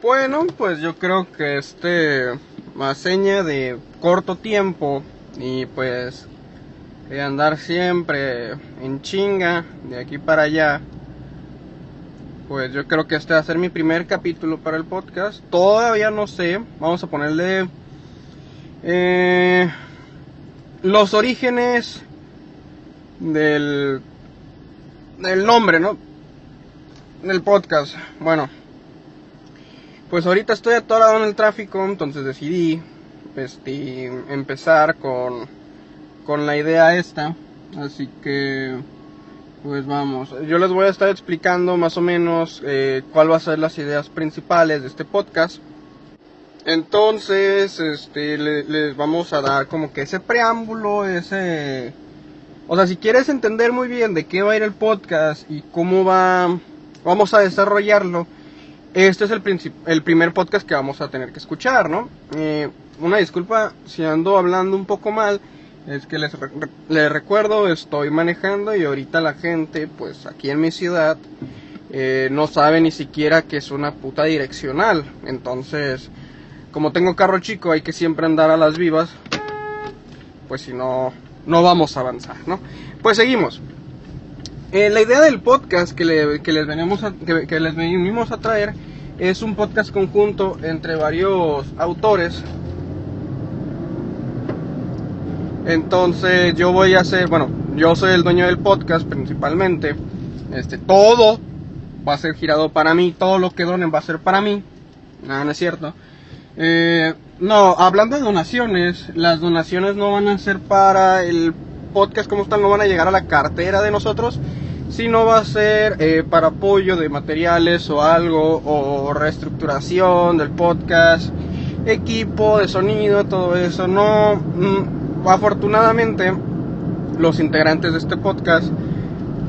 Bueno, pues yo creo que este más seña de corto tiempo y pues de andar siempre en chinga de aquí para allá. Pues yo creo que este va a ser mi primer capítulo para el podcast. Todavía no sé. Vamos a ponerle eh, los orígenes del del nombre, ¿no? Del podcast. Bueno, pues ahorita estoy atorado en el tráfico, entonces decidí este, empezar con, con la idea esta. Así que, pues vamos. Yo les voy a estar explicando más o menos eh, cuál va a ser las ideas principales de este podcast. Entonces, este, les vamos a dar como que ese preámbulo, ese... O sea, si quieres entender muy bien de qué va a ir el podcast y cómo va, vamos a desarrollarlo, este es el, el primer podcast que vamos a tener que escuchar, ¿no? Eh, una disculpa si ando hablando un poco mal, es que les, les, recuerdo, estoy manejando y ahorita la gente, pues aquí en mi ciudad, eh, no sabe ni siquiera que es una puta direccional. Entonces, como tengo carro chico, hay que siempre andar a las vivas, pues si no, no vamos a avanzar, ¿no? Pues seguimos. Eh, la idea del podcast que, les venimos a, que, les venimos a traer es un podcast conjunto entre varios autores. Entonces yo voy a hacer, bueno, yo soy el dueño del podcast principalmente. Este, todo va a ser girado para mí, todo lo que donen va a ser para mí. Nada, no es cierto. Eh, no, hablando de donaciones, las donaciones no van a ser para el podcast como están, no van a llegar a la cartera de nosotros, si no va a ser eh, para apoyo de materiales o algo, o reestructuración del podcast, equipo de sonido, todo eso. No, mm, afortunadamente, los integrantes de este podcast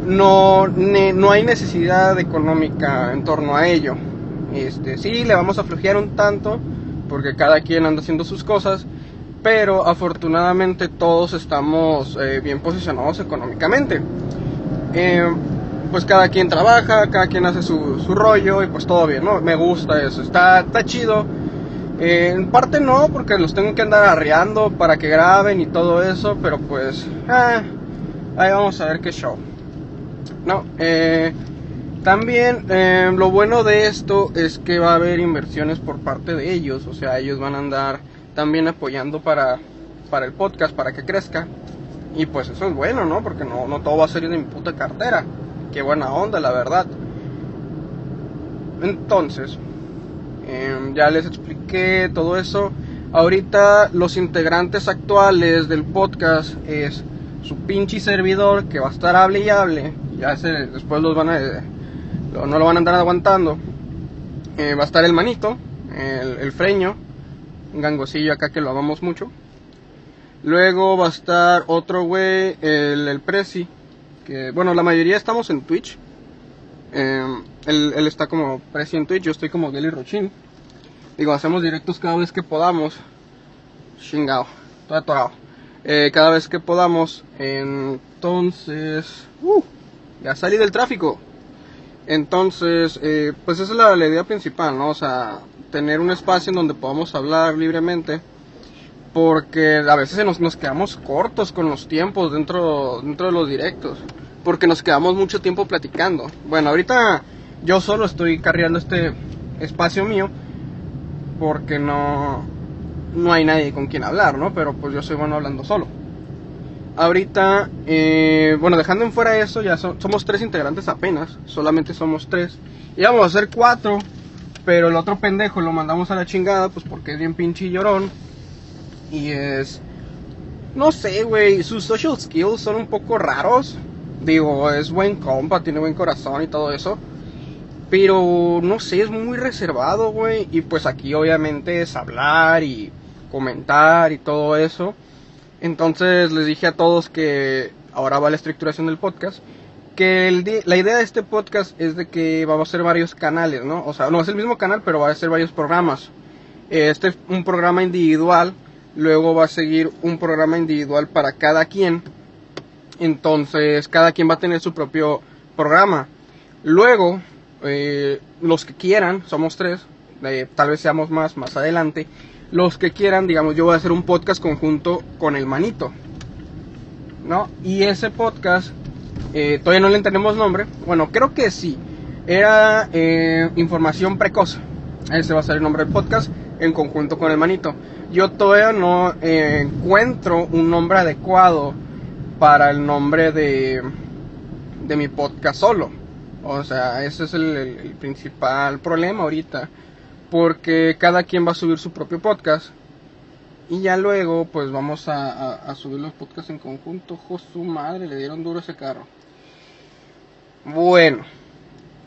no, no hay necesidad económica en torno a ello. Este, sí, le vamos a flojear un tanto, porque cada quien anda haciendo sus cosas, pero afortunadamente todos estamos eh, bien posicionados económicamente. Eh, pues cada quien trabaja, cada quien hace su, su, rollo y pues todo bien, ¿no? Me gusta eso, está, está chido. Eh, en parte no, porque los tengo que andar arreando para que graben y todo eso, pero pues, eh, ahí vamos a ver qué show. No, también eh, lo bueno de esto es que va a haber inversiones por parte de ellos, o sea, ellos van a andar también apoyando para, para el podcast, para que crezca. Y pues eso es bueno, ¿no? Porque no, no todo va a ser de mi puta cartera. Qué buena onda, la verdad. Entonces, em, ya les expliqué todo eso. Ahorita los integrantes actuales del podcast es su pinche servidor que va a estar hable y hable. Ya se, después los van a, no lo van a andar aguantando. Eh, va a estar el manito, el, el freño, gangosillo acá que lo amamos mucho. Luego va a estar otro güey, el, el Prezi. Que, bueno, la mayoría estamos en Twitch. Em, él, está como Prezi en Twitch, yo estoy como Geli Rochin. Digo, hacemos directos cada vez que podamos. Chingao, todo atorado. Eh, cada vez que podamos. Entonces. Uh, ya salí del tráfico. Entonces, eh, pues esa es la, la idea principal, ¿no? O sea, tener un espacio en donde podamos hablar libremente porque a veces nos, quedamos cortos con los tiempos dentro, dentro de los directos, porque nos quedamos mucho tiempo platicando. Bueno, ahorita yo solo estoy cargando este espacio mío, porque no, no hay nadie con quien hablar, ¿no? Pero pues yo soy bueno hablando solo. Ahorita, eh, bueno, dejando en fuera eso, ya somos tres integrantes apenas, solamente somos tres. Íbamos a ser cuatro, pero el otro pendejo lo mandamos a la chingada, pues porque es bien pinche llorón y es. No sé, güey. Sus social skills son un poco raros. Digo, es buen compa, tiene buen corazón y todo eso. Pero no sé, es muy reservado, güey. Y pues aquí obviamente es hablar y comentar y todo eso. Entonces les dije a todos que ahora va la estructuración del podcast. Que la idea de este podcast es de que vamos a hacer varios canales, ¿no? O sea, no es el mismo canal, pero va a ser varios programas. Este es un programa individual Luego va a seguir un programa individual para cada quien. Entonces, cada quien va a tener su propio programa. Luego, eh, los que quieran, somos tres, eh, tal vez seamos más más adelante. Los que quieran, digamos, yo voy a hacer un podcast conjunto con el manito. ¿No? Y ese podcast, eh, todavía no le tenemos nombre. Bueno, creo que sí. Era eh, información precoz. Ese va a ser el nombre del podcast en conjunto con el manito. Yo todavía no encuentro un nombre adecuado para el nombre de, de mi podcast solo. O sea, ese es el, principal problema ahorita. Porque cada quien va a subir su propio podcast. Y ya luego, pues vamos a, subir los podcasts en conjunto. su madre, le dieron duro ese carro. Bueno,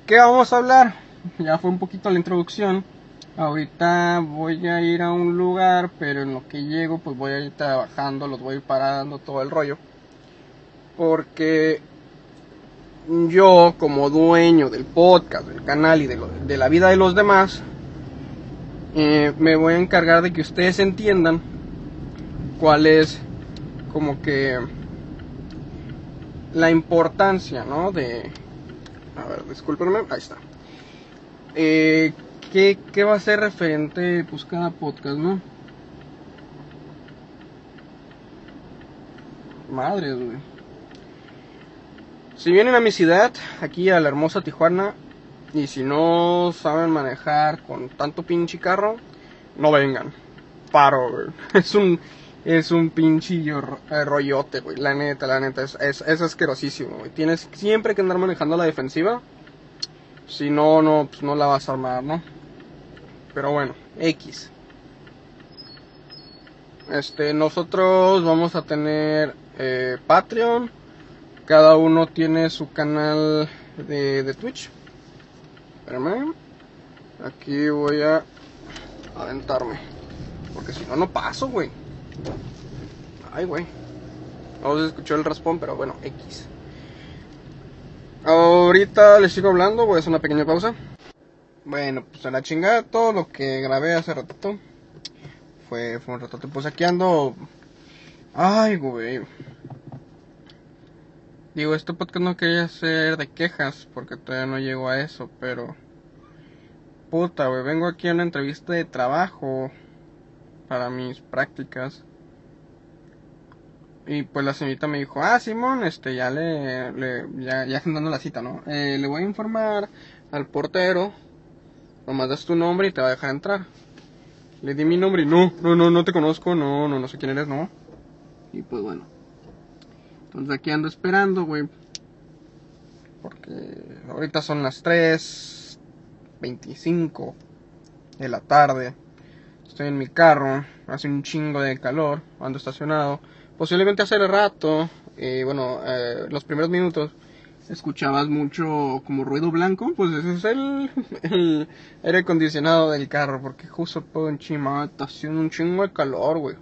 ¿qué vamos a hablar? Ya fue un poquito la introducción. Ahorita voy a ir a un lugar, pero en lo que llego, pues voy a ir trabajando, los voy a ir parando, todo el rollo. Porque yo como dueño del podcast, del canal y de, la vida de los demás, eh, me voy a encargar de que ustedes entiendan cuál es como que la importancia, ¿no? De... A ver, discúlpenme, ahí está. Eh, ¿qué, ¿Qué va a ser referente pues cada podcast, no? Madre, güey. Si vienen a mi ciudad, aquí a la hermosa Tijuana, y si no saben manejar con tanto pinche carro, no vengan. Paro, güey. Es un, es un pinche eh, rollote, güey. La neta, la neta, es, es, es asquerosísimo, güey. Tienes siempre que andar manejando la defensiva. Si no, no, pues no la vas a armar, ¿no? Pero bueno, X. Este, nosotros vamos a tener eh, Patreon cada uno tiene su canal de, de Twitch. Espérame. Aquí voy a aventarme. Porque si no, no paso, güey. Ay, güey. No se escuchó el raspón, pero bueno, X. Ahorita les sigo hablando, voy a hacer una pequeña pausa. Bueno, pues a la chingada todo lo que grabé hace ratito. Fue, fue un rato. Pues aquí ando. Ay, güey. Digo, este podcast no quería ser de quejas porque todavía no llego a eso, pero... Puta, güey, vengo aquí a una entrevista de trabajo para mis prácticas. Y pues la señorita me dijo, ah, Simón, este, ya le, le ya, ya agendando la cita, ¿no? Eh, le voy a informar al portero, nomás das tu nombre y te va a dejar entrar. Le di mi nombre y no, no, no, no te conozco, no, no, no sé quién eres, no. Y pues bueno. Entonces aquí ando esperando, güey. Porque ahorita son las 3.25 de la tarde. Estoy en mi carro, hace un chingo de calor, ando estacionado. Posiblemente hace rato, eh, bueno, eh, los primeros minutos, escuchabas mucho como ruido blanco, pues ese es el, el aire acondicionado del carro, porque justo por encima está haciendo un chingo de calor, güey.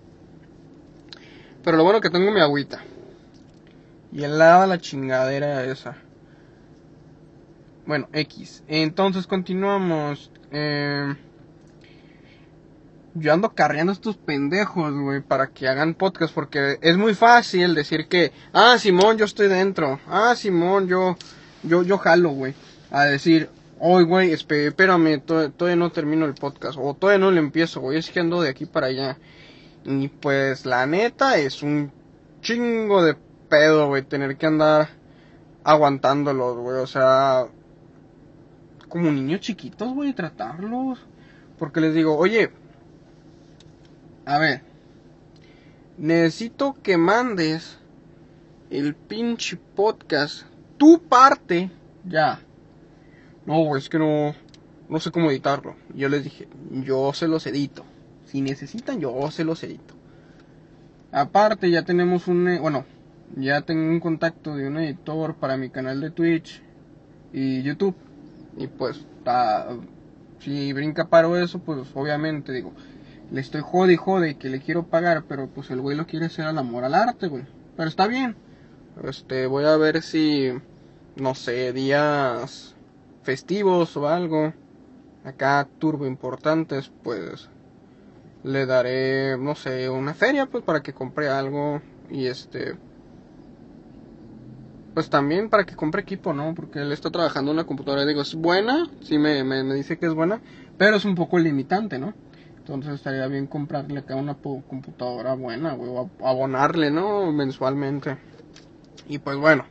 Pero lo bueno que tengo mi agüita. Y helada la chingadera esa. Bueno, X. Entonces continuamos. Eh, yo ando carreando a estos pendejos, güey, para que hagan podcast. Porque es muy fácil decir que, ah, Simón, yo estoy dentro. Ah, Simón, yo, yo, yo jalo, güey. A decir, oye, güey, espérame, todavía no termino el podcast. O todavía no lo empiezo, güey. Es que ando de aquí para allá. Y pues la neta es un chingo de pedo, güey, tener que andar aguantándolos, güey, o sea, como niños chiquitos, güey, tratarlos. Porque les digo, oye, a ver, necesito que mandes el pinche podcast, tu parte, ya. No, es que no, no sé cómo editarlo. Yo les dije, yo se los edito. Si necesitan, yo se los edito. Aparte, ya tenemos un, eh, bueno, ya tengo un contacto de un editor para mi canal de Twitch y YouTube. Y pues, si brinca paro eso, pues obviamente digo, le estoy jode y jode que le quiero pagar, pero pues el güey lo quiere hacer al amor al arte, güey. Pero está bien. Este, voy a ver si, no sé, días festivos o algo, acá turbo importantes, pues le daré, no sé, una feria, pues para que compre algo y este pues también para que compre equipo, ¿no? Porque él está trabajando en una computadora, digo, es buena, sí me, me, dice que es buena, pero es un poco limitante, ¿no? Entonces estaría bien comprarle acá una computadora buena, güey, o abonarle, ¿no? Mensualmente. Y pues bueno,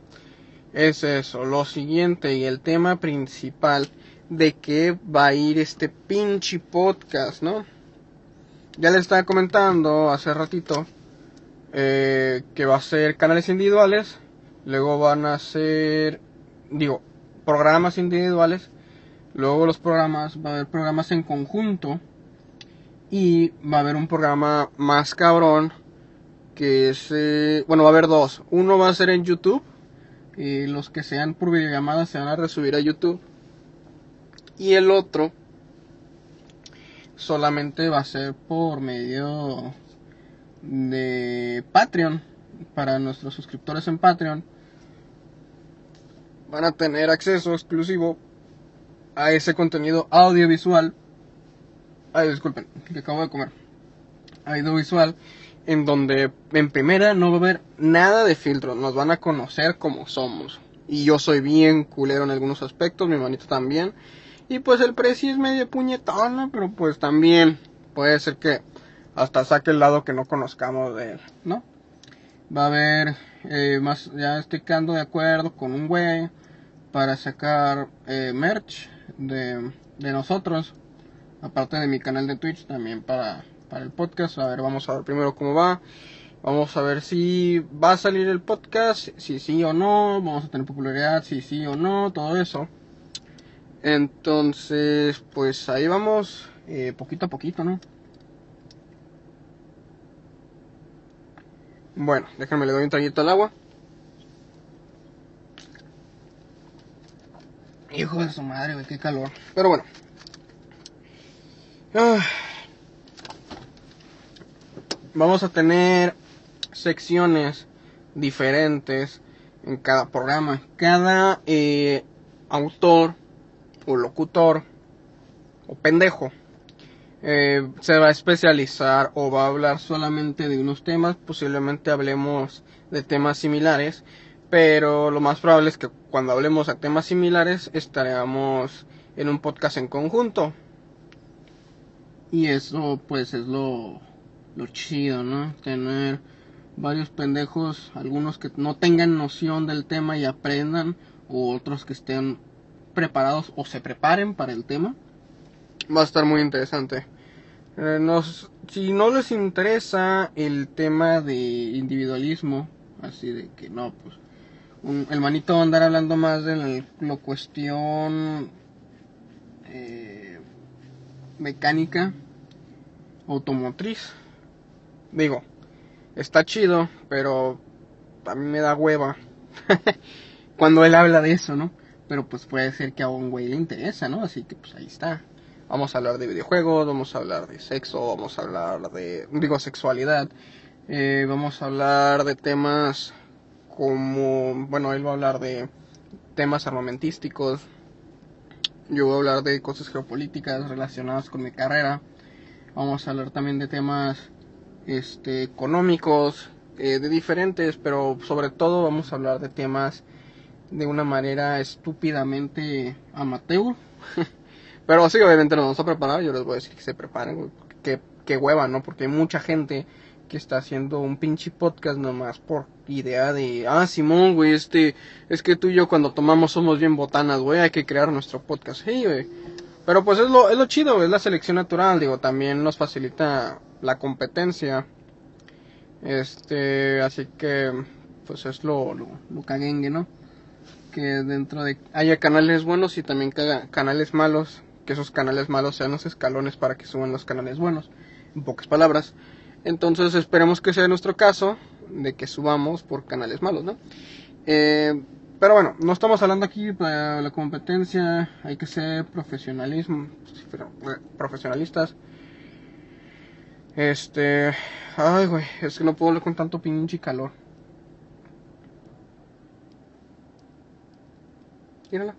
es eso. Lo siguiente y el tema principal de qué va a ir este pinche podcast, ¿no? Ya les estaba comentando hace ratito eh, que va a ser canales individuales luego van a ser, digo, programas individuales, luego los programas, va a haber programas en conjunto y va a haber un programa más cabrón que es, eh, bueno, va a haber dos, uno va a ser en YouTube y los que sean por videollamada se van a resubir a YouTube. Y el otro solamente va a ser por medio de Patreon. Para nuestros suscriptores en Patreon van a tener acceso exclusivo a ese contenido audiovisual. Ay, disculpen, que acabo de comer. Audiovisual, en donde en primera no va a haber nada de filtro, nos van a conocer como somos. Y yo soy bien culero en algunos aspectos, mi manito también. Y pues el precio es medio puñetona, pero pues también puede ser que hasta saque el lado que no conozcamos de él, ¿no? Va a haber eh, más, ya estoy quedando de acuerdo con un güey para sacar eh, merch de, de, nosotros, aparte de mi canal de Twitch, también para, para el podcast. A ver, vamos a ver primero cómo va. Vamos a ver si va a salir el podcast, si sí o no, vamos a tener popularidad, si sí o no, todo eso. Entonces, pues ahí vamos, eh, poquito a poquito, ¿no? Bueno, déjame le doy un traguito al agua. Hijo de su madre, güey, qué calor. Pero bueno. Ah. Vamos a tener secciones diferentes en cada programa. Cada eh, autor o locutor o pendejo eh, se va a especializar o va a hablar solamente de unos temas. Posiblemente hablemos de temas similares pero lo más probable es que cuando hablemos a temas similares estaremos en un podcast en conjunto. Y eso pues es lo, lo chido, ¿no? Tener varios pendejos, algunos que no tengan noción del tema y aprendan, o otros que estén preparados o se preparen para el tema. Va a estar muy interesante. Eh, nos, si no les interesa el tema de individualismo, así de que no, pues el manito va a andar hablando más de la, cuestión eh, mecánica automotriz. Digo, está chido, pero a mí me da hueva cuando él habla de eso, ¿no? Pero pues puede ser que a un güey le interesa, ¿no? Así que pues ahí está. Vamos a hablar de videojuegos, vamos a hablar de sexo, vamos a hablar de, digo, sexualidad, eh, vamos a hablar de temas como, bueno, él va a hablar de temas armamentísticos, yo voy a hablar de cosas geopolíticas relacionadas con mi carrera, vamos a hablar también de temas este, económicos, eh, de diferentes, pero sobre todo vamos a hablar de temas de una manera estúpidamente amateur. pero sí, obviamente nos vamos a preparar, yo les voy a decir que se preparen, que, que hueva, ¿no? Porque hay mucha gente que está haciendo un pinche podcast nomás por idea de, ah, Simón, güey, este, es que tú y yo cuando tomamos somos bien botanas, güey, hay que crear nuestro podcast, hey, güey. Pero pues es lo, es lo chido, es la selección natural, digo, también nos facilita la competencia. Este, así que, pues es lo, lo, lo caguengue, ¿no? Que dentro de haya canales buenos y también canales malos, que esos canales malos sean los escalones para que suban los canales buenos. En pocas palabras. Entonces esperemos que sea nuestro caso, de que subamos por canales malos, ¿no? Eh, pero bueno, no estamos hablando aquí para la competencia, hay que ser profesionalismo, eh, profesionalistas. Este, ay güey, es que no puedo hablar con tanto pinche calor. Mírala.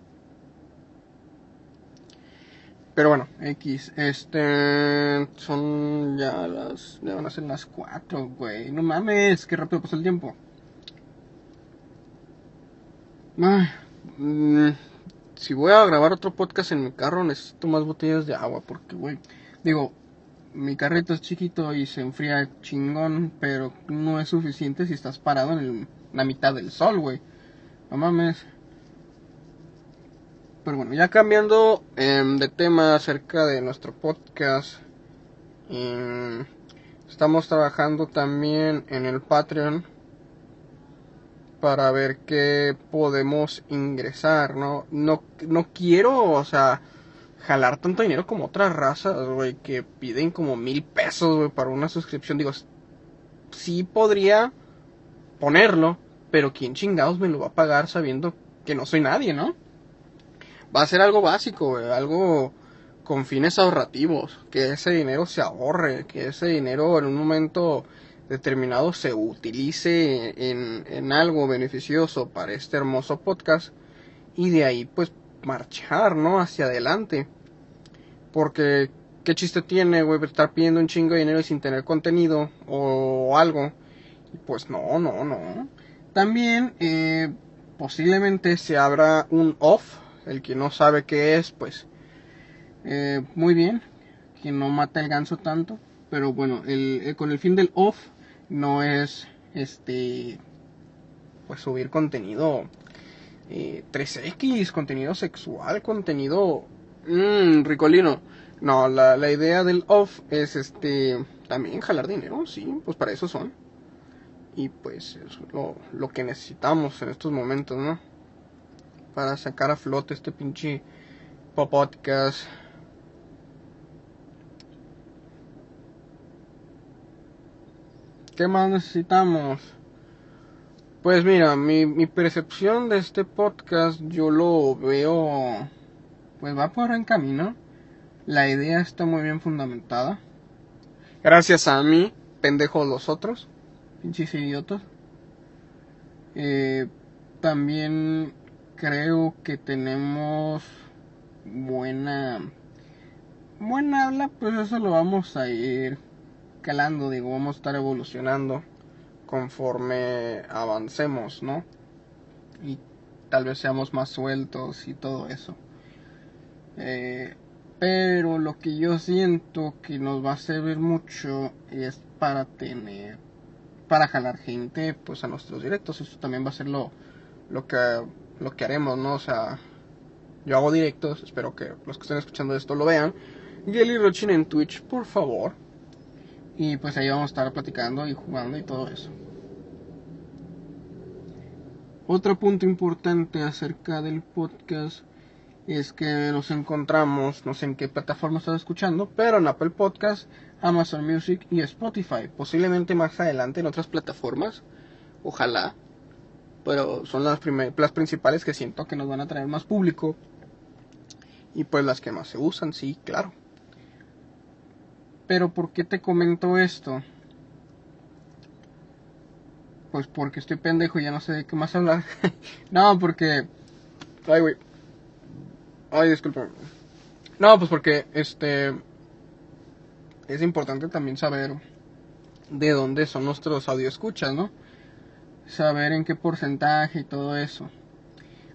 Pero bueno, X, este, son ya las, ya van a ser las 4, güey. No mames, qué rápido pasa el tiempo. Mm, si voy a grabar otro podcast en mi carro, necesito más botellas de agua. Porque, güey, digo, mi carrito es chiquito y se enfría chingón, pero no es suficiente si estás parado en la mitad del sol, güey. No mames. Pero bueno, ya cambiando em, de tema acerca de nuestro podcast. Em, estamos trabajando también en el Patreon para ver qué podemos ingresar, ¿no? No, no quiero, o sea, jalar tanto dinero como otras razas, güey, que piden como mil pesos, güey, para una suscripción. Digo, sí podría ponerlo, pero ¿quién chingados me lo va a pagar sabiendo que no soy nadie, no? Va a ser algo básico, güey, algo con fines ahorrativos, que ese dinero se ahorre, que ese dinero en un momento determinado se utilice en, en algo beneficioso para este hermoso podcast y de ahí pues marchar, ¿no? Hacia adelante. Porque, ¿qué chiste tiene, güey, estar pidiendo un chingo de dinero sin tener contenido o algo? Y pues no, no, no. También, eh, posiblemente se abra un off. El que no sabe qué es, pues, eh, muy bien. Que no mata el ganso tanto. Pero bueno, el, con el fin del off no es, este, pues subir contenido 3X, eh, contenido sexual, contenido mmm, ricolino. No, la, la, idea del off es este también jalar dinero, sí, pues para eso son. Y pues es lo, lo que necesitamos en estos momentos, ¿no? Para sacar a flote este pinche podcast. ¿Qué más necesitamos? Pues mira, mi, mi percepción de este podcast yo lo veo, pues va por buen camino. La idea está muy bien fundamentada. Gracias a mí, pendejos los otros, pinches idiotas. Eh, también creo que tenemos buena buena habla, pues eso lo vamos a ir calando, digo, vamos a estar evolucionando conforme avancemos, ¿no? Y tal vez seamos más sueltos y todo eso. Eh, pero lo que yo siento que nos va a servir mucho es para tener, para jalar gente pues a nuestros directos. Eso también va a ser lo, lo, que, lo que haremos, ¿no? O sea, yo hago directos, espero que los que estén escuchando esto lo vean. Gelly Rochin en Twitch, por favor. Y pues ahí vamos a estar platicando y jugando y todo eso. Otro punto importante acerca del podcast es que nos encontramos, no sé en qué plataforma estás escuchando, pero en Apple Podcast, Amazon Music y Spotify. Posiblemente más adelante en otras plataformas, ojalá. Pero son las, las principales que siento que nos van a traer más público. Y pues las que más se usan, sí, claro. Pero ¿por qué te comento esto? Pues porque estoy pendejo y ya no sé de qué más hablar. no, porque... Ay, güey. Ay, disculpa. No, pues porque, este... Es importante también saber de dónde son nuestros escuchas, ¿no? Saber en qué porcentaje y todo eso.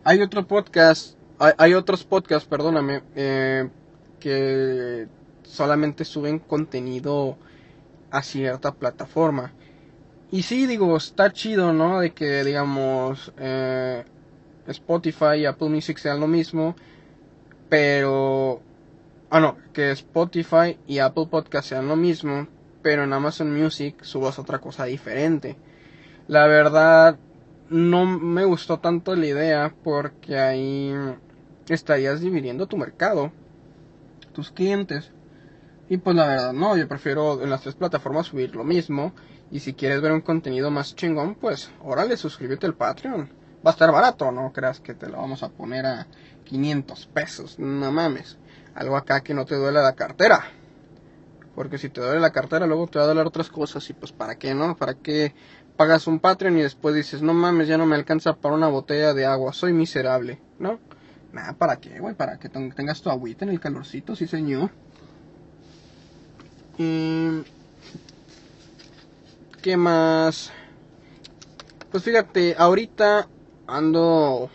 Hay otro podcast, hay, hay otros podcasts, perdóname, eh, que solamente suben contenido a cierta plataforma. Y sí, digo, está chido, ¿no? De que, digamos, eh, Spotify y Apple Music sean lo mismo, pero... Ah, no, que Spotify y Apple Podcast sean lo mismo, pero en Amazon Music subas otra cosa diferente. La verdad, no me gustó tanto la idea porque ahí estarías dividiendo tu mercado, tus clientes. Y pues la verdad, no, yo prefiero en las tres plataformas subir lo mismo. Y si quieres ver un contenido más chingón, pues órale, suscríbete al Patreon. Va a estar barato, no creas que te lo vamos a poner a 500 pesos. No mames. Algo acá que no te duele la cartera. Porque si te duele la cartera, luego te va a doler otras cosas. Y pues, ¿para qué, no? ¿Para qué pagas un Patreon y después dices, no mames, ya no me alcanza para una botella de agua? Soy miserable, ¿no? Nada, ¿para qué, güey? Para que tengas tu agüita en el calorcito, sí, señor. Y... ¿Qué más? Pues fíjate, ahorita ando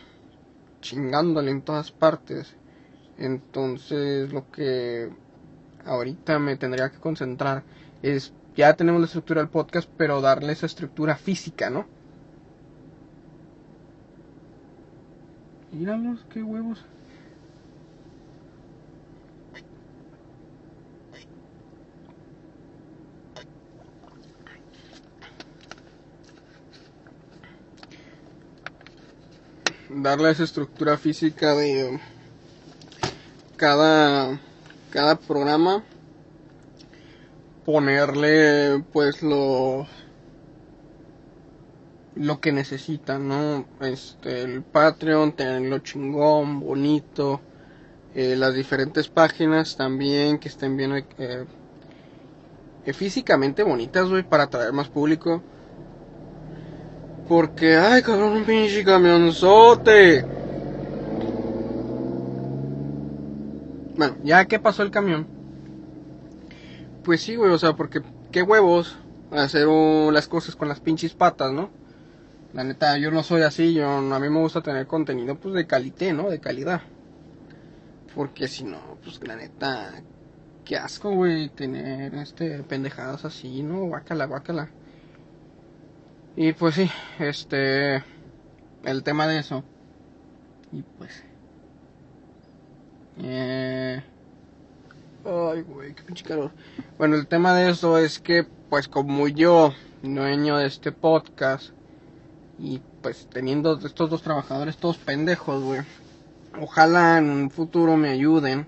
chingándole en todas partes. Entonces lo que ahorita me tendría que concentrar es, ya tenemos la estructura del podcast, pero darle esa estructura física, ¿no? Míralos, qué huevos. darle esa estructura física de cada cada programa ponerle pues lo lo que necesitan, ¿no? Este, el Patreon, tenerlo chingón, bonito, eh, las diferentes páginas también que estén bien eh, eh, físicamente bonitas, güey, para atraer más público. Porque, ay, cabrón, un pinche camionzote. Bueno, ya que pasó el camión. Pues sí, güey, o sea, porque qué huevos hacer las cosas con las pinches patas, ¿no? La neta, yo no soy así, yo a mí me gusta tener contenido pues de calidad, ¿no? De calidad. Porque si no, pues la neta, qué asco, güey, tener este pendejadas así, ¿no? Guácala, guácala. Y pues sí, este el tema de eso. Y pues eh, ay, güey, qué pinche calor. Bueno, el tema de eso es que, pues, como yo, dueño de este podcast, y pues teniendo estos dos trabajadores todos pendejos, güey, ojalá en un futuro me ayuden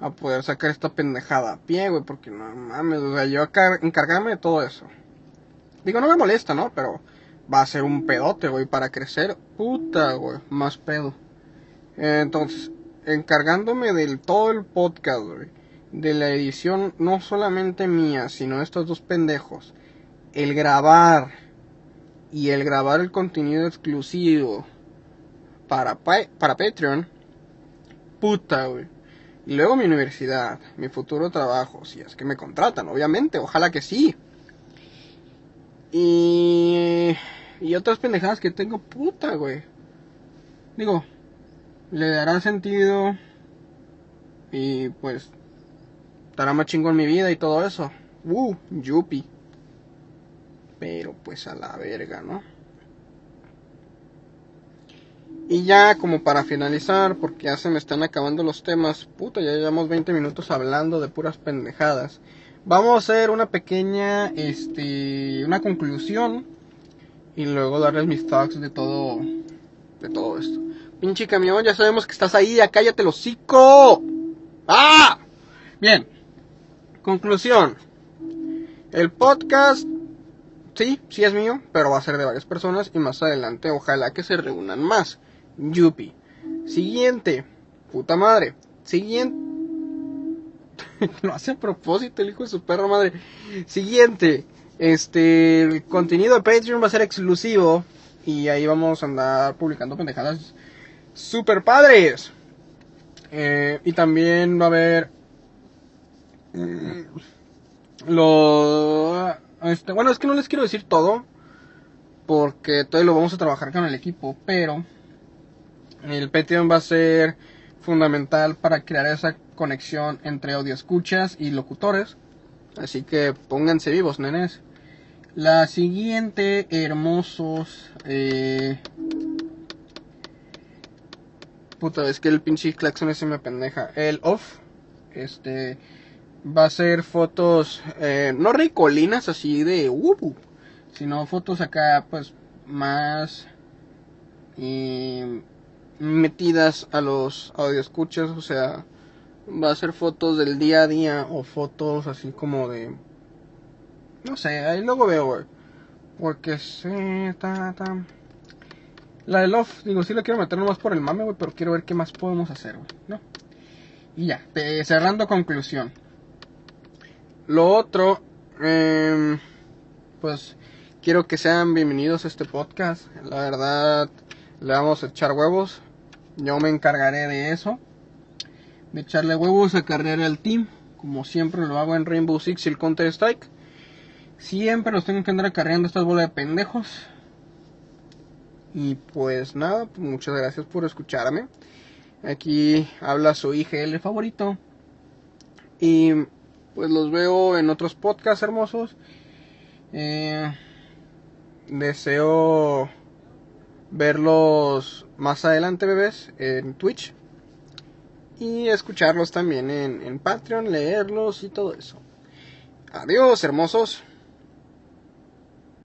a poder sacar esta pendejada a pie, güey, porque no mames, o sea, yo encargarme de todo eso. Digo, no me molesta, ¿no? Pero va a ser un pedote, güey, para crecer, puta, güey, más pedo. Entonces, encargándome del todo el podcast, de la edición no solamente mía, sino estos dos pendejos, el grabar y el grabar el contenido exclusivo para, para Patreon, puta, güey. Y luego mi universidad, mi futuro trabajo, si es que me contratan, obviamente, ojalá que sí. Y, y otras pendejadas que tengo, puta, güey. Digo, le dará sentido y pues estará más chingo en mi vida y todo eso. Uh, yupi. Pero pues a la verga, ¿no? Y ya como para finalizar, porque ya se me están acabando los temas, puta, ya llevamos 20 minutos hablando de puras pendejadas. Vamos a hacer una pequeña, este, una conclusión y luego darles mis thoughts de todo, de todo esto. Pinche camión, ya sabemos que estás ahí, ya cállate el hocico. ¡Ah! Bien. Conclusión. El podcast, sí, sí es mío, pero va a ser de varias personas y más adelante ojalá que se reúnan más. Yupi. Siguiente. Puta madre. Siguiente. Lo hace a propósito el hijo de su perra madre. Siguiente. Este, contenido de Patreon va a ser exclusivo y ahí vamos a andar publicando pendejadas super padres. Eh, y también va a haber mm, lo este, bueno es que no les quiero decir todo porque todavía lo vamos a trabajar con el equipo pero el Patreon va a ser fundamental para crear esa conexión entre audio escuchas y locutores así que pónganse vivos nenes la siguiente hermosos eh, Puta, es que el pinche claxon ese me pendeja. El off, este, va a ser fotos, eh, no ricolinas así de uh, sino fotos acá, pues, más metidas a los escuchas o sea, va a ser fotos del día a día o fotos así como de, no sé, ahí luego veo. Porque se. La de Love, digo, sí la quiero meter nomás por el mame, güey, pero quiero ver qué más podemos hacer, güey, ¿no? Y ya, cerrando conclusión. Lo otro, eh, pues quiero que sean bienvenidos a este podcast. La verdad, le vamos a echar huevos. Yo me encargaré de eso. De echarle huevos a cargar al team. Como siempre lo hago en Rainbow Six y el Counter Strike. Siempre los tengo que andar acarreando estas bolas de pendejos. Y pues nada, pues muchas gracias por escucharme. Aquí habla su IGL favorito. Y pues los veo en otros podcasts hermosos. Eh, deseo verlos más adelante, bebés, en Twitch. Y escucharlos también en, en Patreon, leerlos y todo eso. Adiós, hermosos.